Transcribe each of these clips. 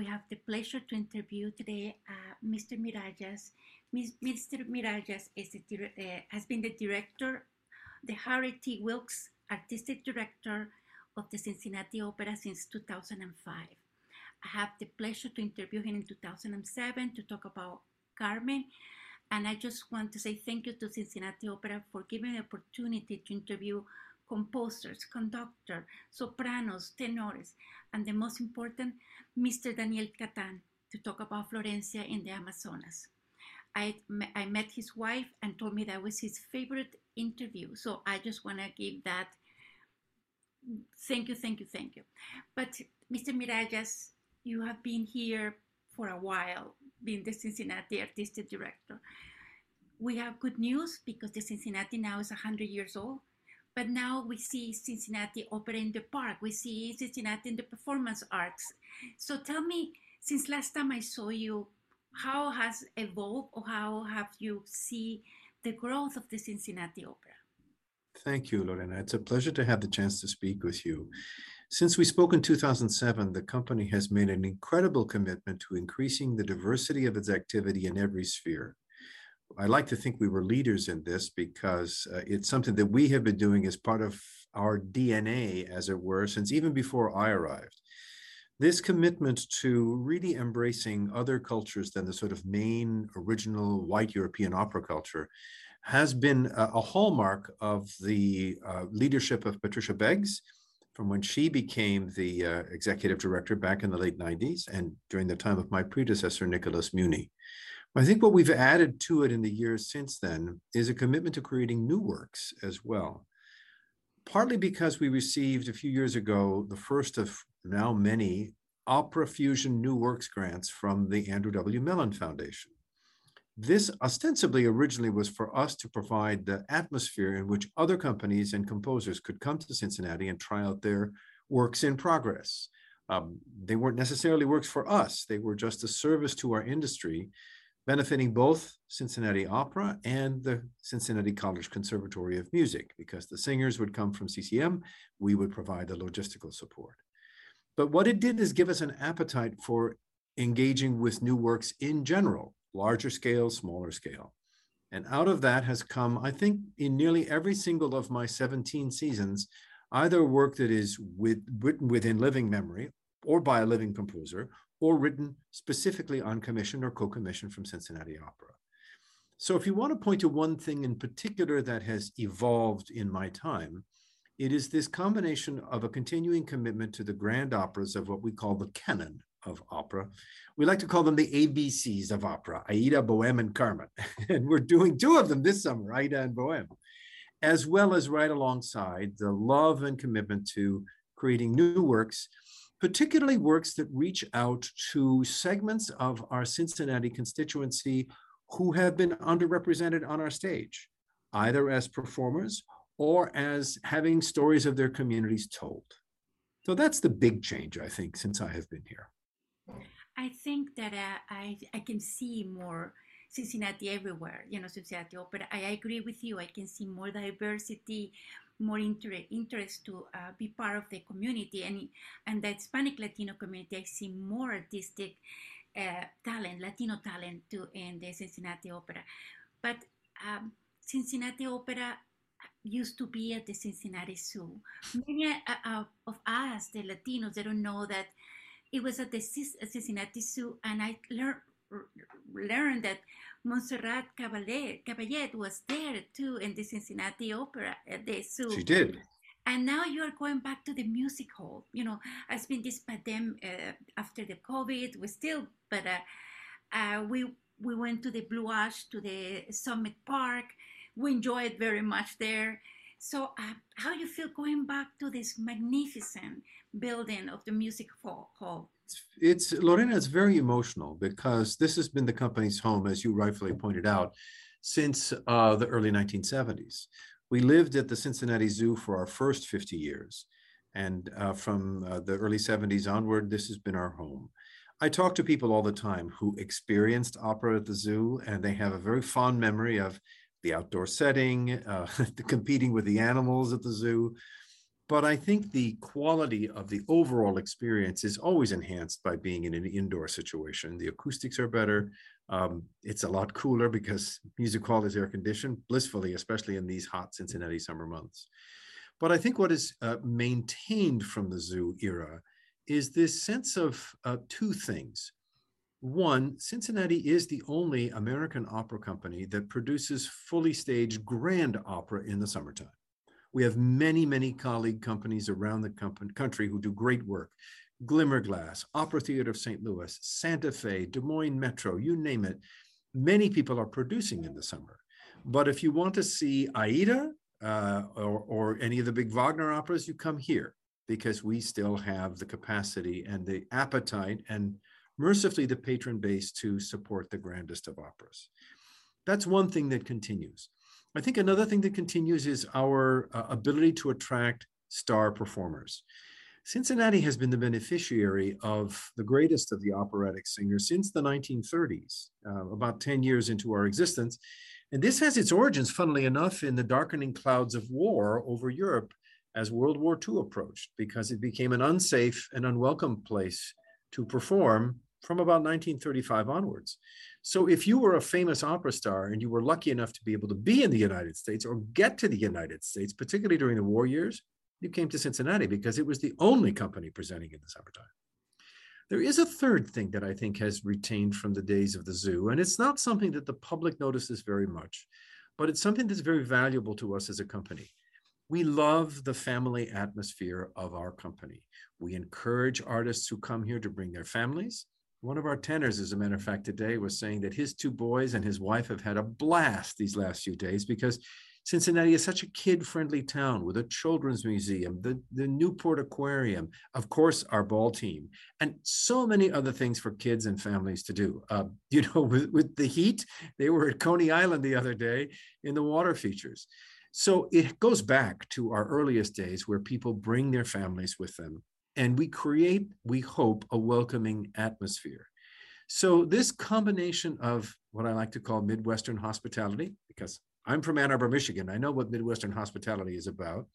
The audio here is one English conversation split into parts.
we have the pleasure to interview today uh, Mr. Mirageas. Mr. Mirageas is uh, has been the director, the Harry T. Wilkes Artistic Director of the Cincinnati Opera since 2005. I have the pleasure to interview him in 2007 to talk about Carmen. And I just want to say thank you to Cincinnati Opera for giving the opportunity to interview composers, conductors, sopranos, tenores, and the most important, Mr. Daniel Catan, to talk about Florencia in the Amazonas. I, I met his wife and told me that was his favorite interview. So I just want to give that thank you, thank you, thank you. But Mr. Mirageas, you have been here for a while, being the Cincinnati Artistic Director. We have good news because the Cincinnati now is 100 years old. But now we see Cincinnati Opera in the Park. We see Cincinnati in the performance arts. So tell me, since last time I saw you, how has evolved or how have you see the growth of the Cincinnati Opera? Thank you, Lorena. It's a pleasure to have the chance to speak with you. Since we spoke in 2007, the company has made an incredible commitment to increasing the diversity of its activity in every sphere. I like to think we were leaders in this because uh, it's something that we have been doing as part of our DNA, as it were, since even before I arrived. This commitment to really embracing other cultures than the sort of main original white European opera culture has been a, a hallmark of the uh, leadership of Patricia Beggs from when she became the uh, executive director back in the late 90s and during the time of my predecessor, Nicholas Muni. I think what we've added to it in the years since then is a commitment to creating new works as well. Partly because we received a few years ago the first of now many Opera Fusion New Works grants from the Andrew W. Mellon Foundation. This ostensibly originally was for us to provide the atmosphere in which other companies and composers could come to Cincinnati and try out their works in progress. Um, they weren't necessarily works for us, they were just a service to our industry, benefiting both Cincinnati Opera and the Cincinnati College Conservatory of Music, because the singers would come from CCM, we would provide the logistical support. But what it did is give us an appetite for engaging with new works in general, larger scale, smaller scale. And out of that has come, I think, in nearly every single of my 17 seasons, either work that is with, written within living memory or by a living composer, or written specifically on commission or co-commission from Cincinnati Opera. So if you want to point to one thing in particular that has evolved in my time, it is this combination of a continuing commitment to the grand operas of what we call the canon of opera. We like to call them the ABCs of opera, Aida, Bohème, and Carmen. and we're doing two of them this summer, Aida and Bohème, as well as right alongside the love and commitment to creating new works, particularly works that reach out to segments of our Cincinnati constituency who have been underrepresented on our stage, either as performers or as having stories of their communities told. So that's the big change, I think, since I have been here. I think that uh, I, I can see more Cincinnati everywhere, you know, Cincinnati Opera. I agree with you. I can see more diversity, more interest, interest to uh, be part of the community. And, and the Hispanic Latino community, I see more artistic uh, talent, Latino talent to, in the Cincinnati Opera. But um, Cincinnati Opera used to be at the Cincinnati Zoo. Many uh, of us, the Latinos, they don't know that it was at the Cincinnati Zoo, and I learned learned that Montserrat Caballé, Caballé was there too in the Cincinnati Opera at the zoo. She did. And now you are going back to the music hall. You know, it's been this pandemic uh, after the COVID. We still, but uh, uh, we we went to the Blue Ash to the Summit Park. We enjoyed very much there. So, uh, how you feel going back to this magnificent building of the music hall? It's Lorena. It's very emotional because this has been the company's home, as you rightfully pointed out, since uh, the early 1970s. We lived at the Cincinnati Zoo for our first 50 years, and uh, from uh, the early 70s onward, this has been our home. I talk to people all the time who experienced opera at the zoo, and they have a very fond memory of the outdoor setting, uh, the competing with the animals at the zoo. But I think the quality of the overall experience is always enhanced by being in an indoor situation. The acoustics are better. Um, it's a lot cooler because music hall is air conditioned, blissfully, especially in these hot Cincinnati summer months. But I think what is uh, maintained from the zoo era is this sense of uh, two things. One, Cincinnati is the only American opera company that produces fully staged grand opera in the summertime. We have many, many colleague companies around the country who do great work. Glimmerglass, Opera Theater of St. Louis, Santa Fe, Des Moines Metro, you name it. Many people are producing in the summer. But if you want to see Aida uh, or, or any of the big Wagner operas, you come here because we still have the capacity and the appetite and mercifully the patron base to support the grandest of operas. That's one thing that continues. I think another thing that continues is our uh, ability to attract star performers. Cincinnati has been the beneficiary of the greatest of the operatic singers since the 1930s, uh, about 10 years into our existence. And this has its origins, funnily enough, in the darkening clouds of war over Europe as World War II approached, because it became an unsafe and unwelcome place to perform from about 1935 onwards. So if you were a famous opera star and you were lucky enough to be able to be in the United States or get to the United States, particularly during the war years, you came to Cincinnati because it was the only company presenting in the summertime. There is a third thing that I think has retained from the days of the zoo, and it's not something that the public notices very much, but it's something that's very valuable to us as a company. We love the family atmosphere of our company. We encourage artists who come here to bring their families. One of our tenors, as a matter of fact, today was saying that his two boys and his wife have had a blast these last few days because Cincinnati is such a kid-friendly town with a children's museum, the, the Newport Aquarium, of course, our ball team, and so many other things for kids and families to do. Uh, you know, with, with the heat, they were at Coney Island the other day in the water features. So it goes back to our earliest days where people bring their families with them and we create, we hope, a welcoming atmosphere. So this combination of what I like to call Midwestern hospitality, because I'm from Ann Arbor, Michigan, I know what Midwestern hospitality is about,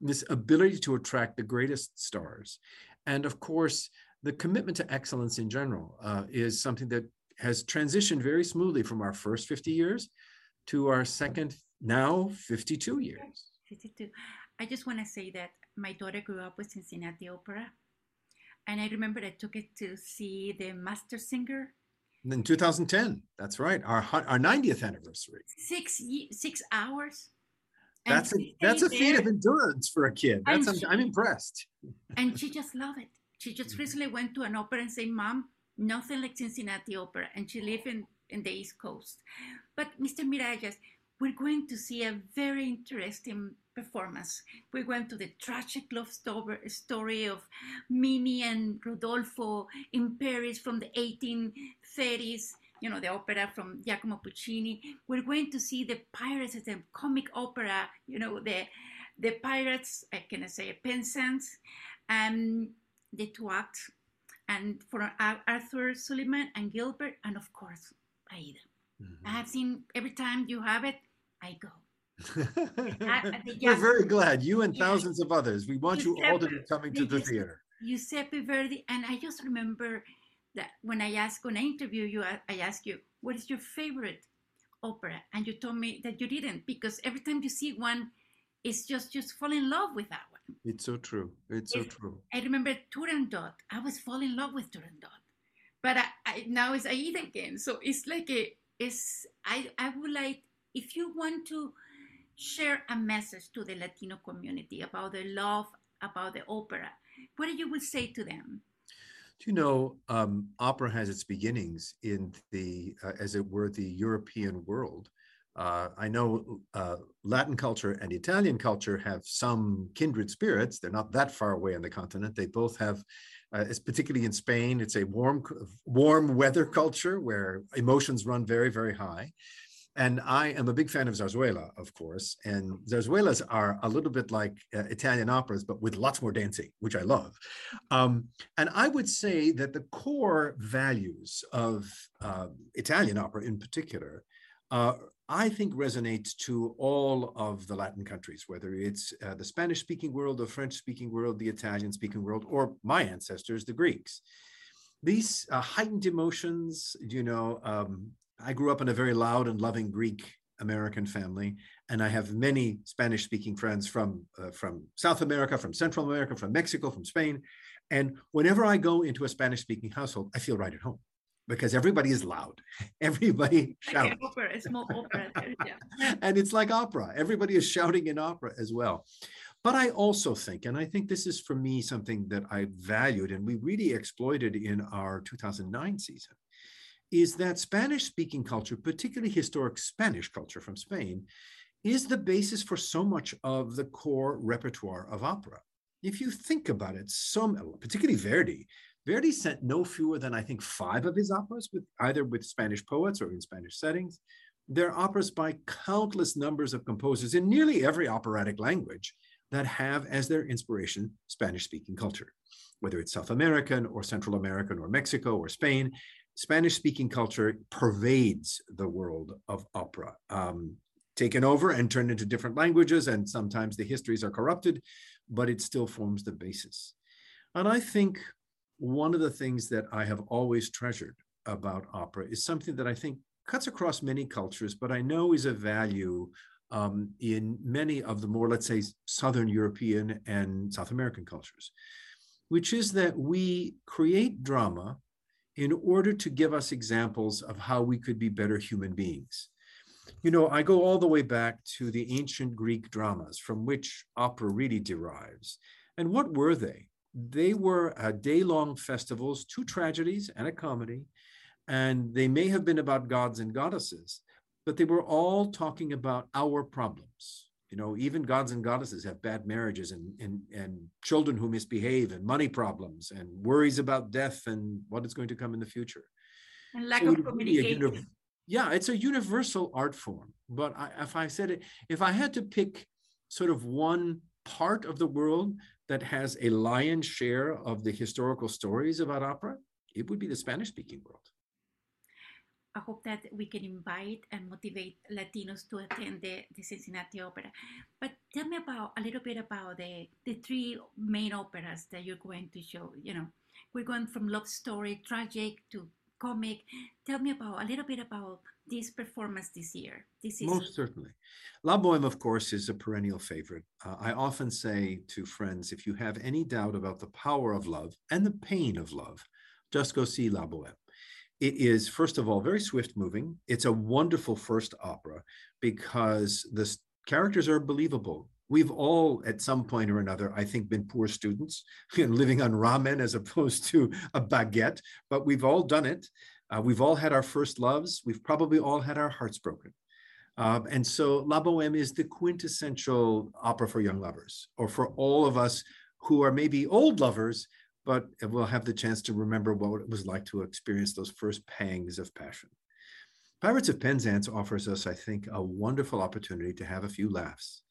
this ability to attract the greatest stars. And of course, the commitment to excellence in general uh, is something that has transitioned very smoothly from our first 50 years to our second, now 52 years. 52. I just want to say that my daughter grew up with Cincinnati Opera. And I remember I took it to see the Master Singer. In 2010, that's right, our our 90th anniversary. Six six hours. That's a that's a feat there. of endurance for a kid. That's I'm, she, I'm impressed. And she just loved it. She just mm-hmm. recently went to an opera and said, "Mom, nothing like Cincinnati Opera," and she lived in in the East Coast. But Mr. Mirageas, we're going to see a very interesting performance. We went to the tragic love story of Mimi and Rodolfo in Paris from the 1830s, you know, the opera from Giacomo Puccini. We're going to see the Pirates as a comic opera, you know, the the Pirates, I can say, Penzance, and the two acts, and for Arthur Sullivan and Gilbert, and of course, Aida. Mm-hmm. I have seen every time you have it, I go. I, We're very glad. You and thousands of others. We want Giuseppe, you all to be coming to the theater. Giuseppe Verdi, and I just remember that when I asked, when I interview you, I, I asked you, what is your favorite opera? And you told me that you didn't, because every time you see one, it's just just fall in love with that one. It's so true. It's, it's so true. I remember Turandot. I was falling in love with Turandot, but I, I, now it's Aida again. So it's like a, it's I I would like if you want to share a message to the Latino community about the love about the opera, what do you would say to them? Do you know, um, opera has its beginnings in the, uh, as it were, the European world. Uh, I know uh, Latin culture and Italian culture have some kindred spirits. They're not that far away on the continent. They both have, uh, it's particularly in Spain, it's a warm, warm weather culture where emotions run very, very high. And I am a big fan of zarzuela, of course. And zarzuelas are a little bit like uh, Italian operas, but with lots more dancing, which I love. Um, and I would say that the core values of uh, Italian opera in particular uh, I think resonates to all of the Latin countries, whether it's uh, the Spanish speaking world, the French speaking world, the Italian speaking world, or my ancestors, the Greeks. These uh, heightened emotions, you know, um, I grew up in a very loud and loving Greek American family, and I have many Spanish speaking friends from, uh, from South America, from Central America, from Mexico, from Spain. And whenever I go into a Spanish speaking household, I feel right at home because everybody is loud. Everybody shouts. Like opera, it's more opera. Yeah. and it's like opera. Everybody is shouting in opera as well. But I also think, and I think this is for me something that I valued and we really exploited in our 2009 season, is that Spanish speaking culture, particularly historic Spanish culture from Spain, is the basis for so much of the core repertoire of opera. If you think about it, some, particularly Verdi, Verdi sent no fewer than I think five of his operas with either with Spanish poets or in Spanish settings. They're operas by countless numbers of composers in nearly every operatic language that have as their inspiration Spanish speaking culture, whether it's South American or Central American or Mexico or Spain. Spanish speaking culture pervades the world of opera, um, taken over and turned into different languages, and sometimes the histories are corrupted, but it still forms the basis. And I think one of the things that I have always treasured about opera is something that I think cuts across many cultures, but I know is a value um, in many of the more, let's say, Southern European and South American cultures, which is that we create drama in order to give us examples of how we could be better human beings. You know, I go all the way back to the ancient Greek dramas from which opera really derives. And what were they? they were uh, day long festivals, two tragedies and a comedy. And they may have been about gods and goddesses, but they were all talking about our problems. You know, even gods and goddesses have bad marriages and, and, and children who misbehave and money problems and worries about death and what is going to come in the future. And lack so of communication. Uni- yeah, it's a universal art form. But I, if I said it, if I had to pick sort of one part of the world that has a lion's share of the historical stories about opera, it would be the Spanish speaking world. I hope that we can invite and motivate Latinos to attend the, the Cincinnati Opera. But tell me about a little bit about the, the three main operas that you're going to show. You know, we're going from love story, tragic to comic. Tell me about a little bit about this performance this year? This is most certainly. La Boheme, of course, is a perennial favorite. Uh, I often say to friends, if you have any doubt about the power of love and the pain of love, just go see La Boheme. It is, first of all, very swift moving. It's a wonderful first opera because the characters are believable. We've all, at some point or another, I think, been poor students and living on ramen as opposed to a baguette, but we've all done it. Uh, we've all had our first loves. We've probably all had our hearts broken. Um, and so La Boheme is the quintessential opera for young lovers, or for all of us who are maybe old lovers, but we'll have the chance to remember what it was like to experience those first pangs of passion. Pirates of Penzance offers us, I think, a wonderful opportunity to have a few laughs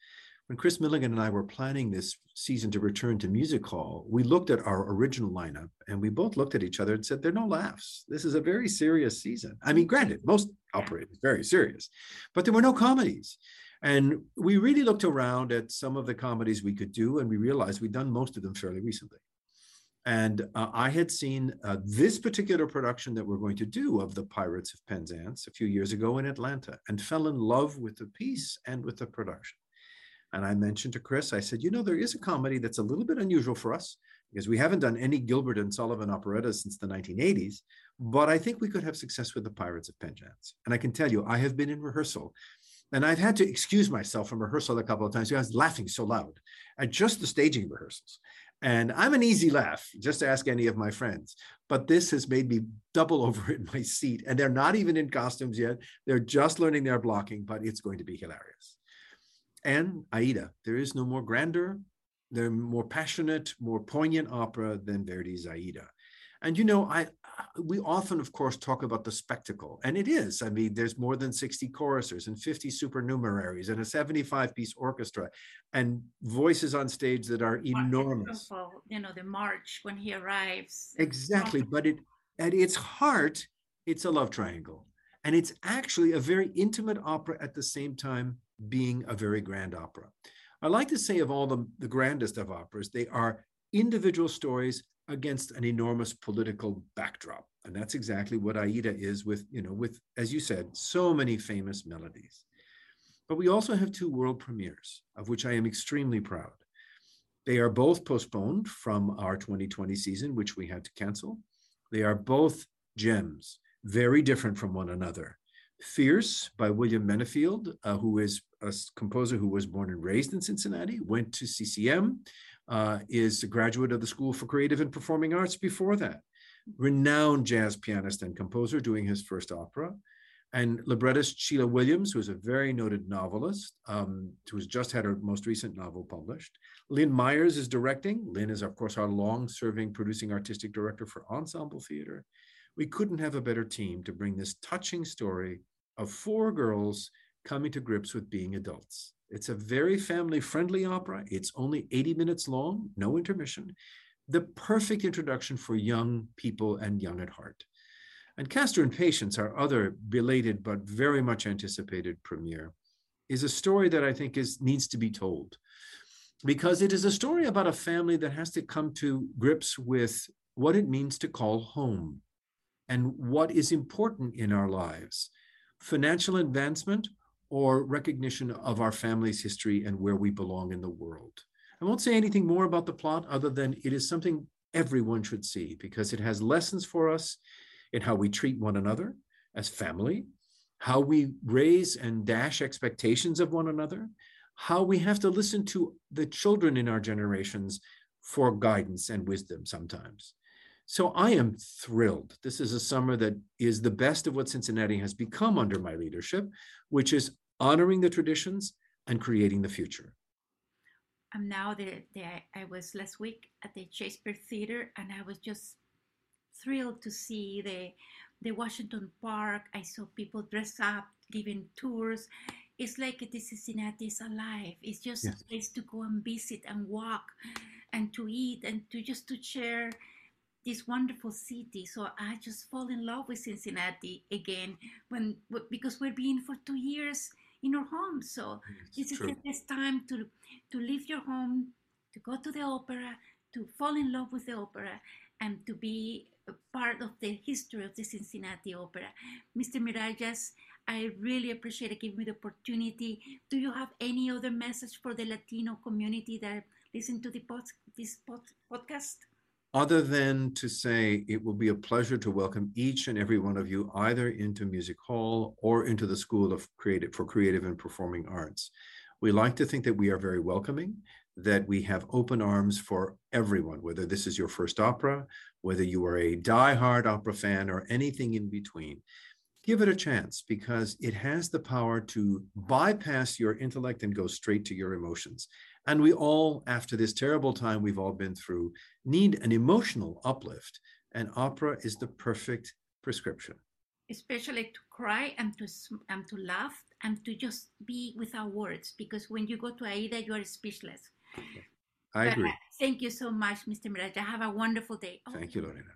when Chris Milligan and I were planning this season to return to Music Hall, we looked at our original lineup and we both looked at each other and said, There are no laughs. This is a very serious season. I mean, granted, most operate very serious, but there were no comedies. And we really looked around at some of the comedies we could do, and we realized we'd done most of them fairly recently. And uh, I had seen uh, this particular production that we're going to do of the Pirates of Penzance a few years ago in Atlanta and fell in love with the piece and with the production. And I mentioned to Chris, I said, you know, there is a comedy that's a little bit unusual for us because we haven't done any Gilbert and Sullivan operettas since the 1980s, but I think we could have success with the Pirates of Penzance. And I can tell you, I have been in rehearsal and I've had to excuse myself from rehearsal a couple of times because I was laughing so loud at just the staging rehearsals. And I'm an easy laugh, just ask any of my friends. But this has made me double over in my seat. And they're not even in costumes yet. They're just learning their blocking, but it's going to be hilarious and Aida. There is no more grander, they're more passionate, more poignant opera than Verdi's Aida. And you know, I we often, of course, talk about the spectacle, and it is. I mean, there's more than 60 choristers and 50 supernumeraries and a 75-piece orchestra, and voices on stage that are enormous. You know, the march when he arrives. Exactly, but it at its heart, it's a love triangle. And it's actually a very intimate opera at the same time being a very grand opera. I like to say of all the, the grandest of operas, they are individual stories against an enormous political backdrop. And that's exactly what Aida is with, you know, with, as you said, so many famous melodies. But we also have two world premieres, of which I am extremely proud. They are both postponed from our 2020 season, which we had to cancel. They are both gems, very different from one another. Fierce by William Menefield, uh, who is a composer who was born and raised in Cincinnati, went to CCM, uh, is a graduate of the School for Creative and Performing Arts before that. Renowned jazz pianist and composer doing his first opera. And librettist Sheila Williams, who is a very noted novelist, um, who has just had her most recent novel published. Lynn Meyers is directing. Lynn is, of course, our long serving producing artistic director for ensemble theater. We couldn't have a better team to bring this touching story of four girls coming to grips with being adults. It's a very family friendly opera. It's only 80 minutes long, no intermission. The perfect introduction for young people and young at heart. And Castor and Patience, our other belated but very much anticipated premiere, is a story that I think is needs to be told because it is a story about a family that has to come to grips with what it means to call home and what is important in our lives financial advancement or recognition of our family's history and where we belong in the world. I won't say anything more about the plot other than it is something everyone should see because it has lessons for us in how we treat one another as family, how we raise and dash expectations of one another, how we have to listen to the children in our generations for guidance and wisdom sometimes. So I am thrilled. This is a summer that is the best of what Cincinnati has become under my leadership, which is honoring the traditions and creating the future. I'm now there. the I was last week at the Shakespeare Theater and I was just thrilled to see the the Washington Park. I saw people dress up, giving tours. It's like the Cincinnati is alive. It's just yes. a place to go and visit and walk and to eat and to just to share this wonderful city. So I just fall in love with Cincinnati again when because we're being for two years in our home. So mm, it's this true. is the best time to to leave your home, to go to the opera, to fall in love with the opera, and to be a part of the history of the Cincinnati Opera. Mr. Mirageas, I really appreciate it giving me the opportunity. Do you have any other message for the Latino community that listen to the pod, this pod, podcast? Other than to say it will be a pleasure to welcome each and every one of you either into Music Hall or into the School of Creative for Creative and Performing Arts. We like to think that we are very welcoming, that we have open arms for everyone, whether this is your first opera, whether you are a die-hard opera fan or anything in between. Give it a chance because it has the power to bypass your intellect and go straight to your emotions. And we all, after this terrible time we've all been through, need an emotional uplift. And opera is the perfect prescription. Especially to cry and to and to laugh and to just be without words, because when you go to Aida, you are speechless. I agree. But, uh, thank you so much, Mr. Mirageas. Have a wonderful day. Oh. Thank you, Lorena.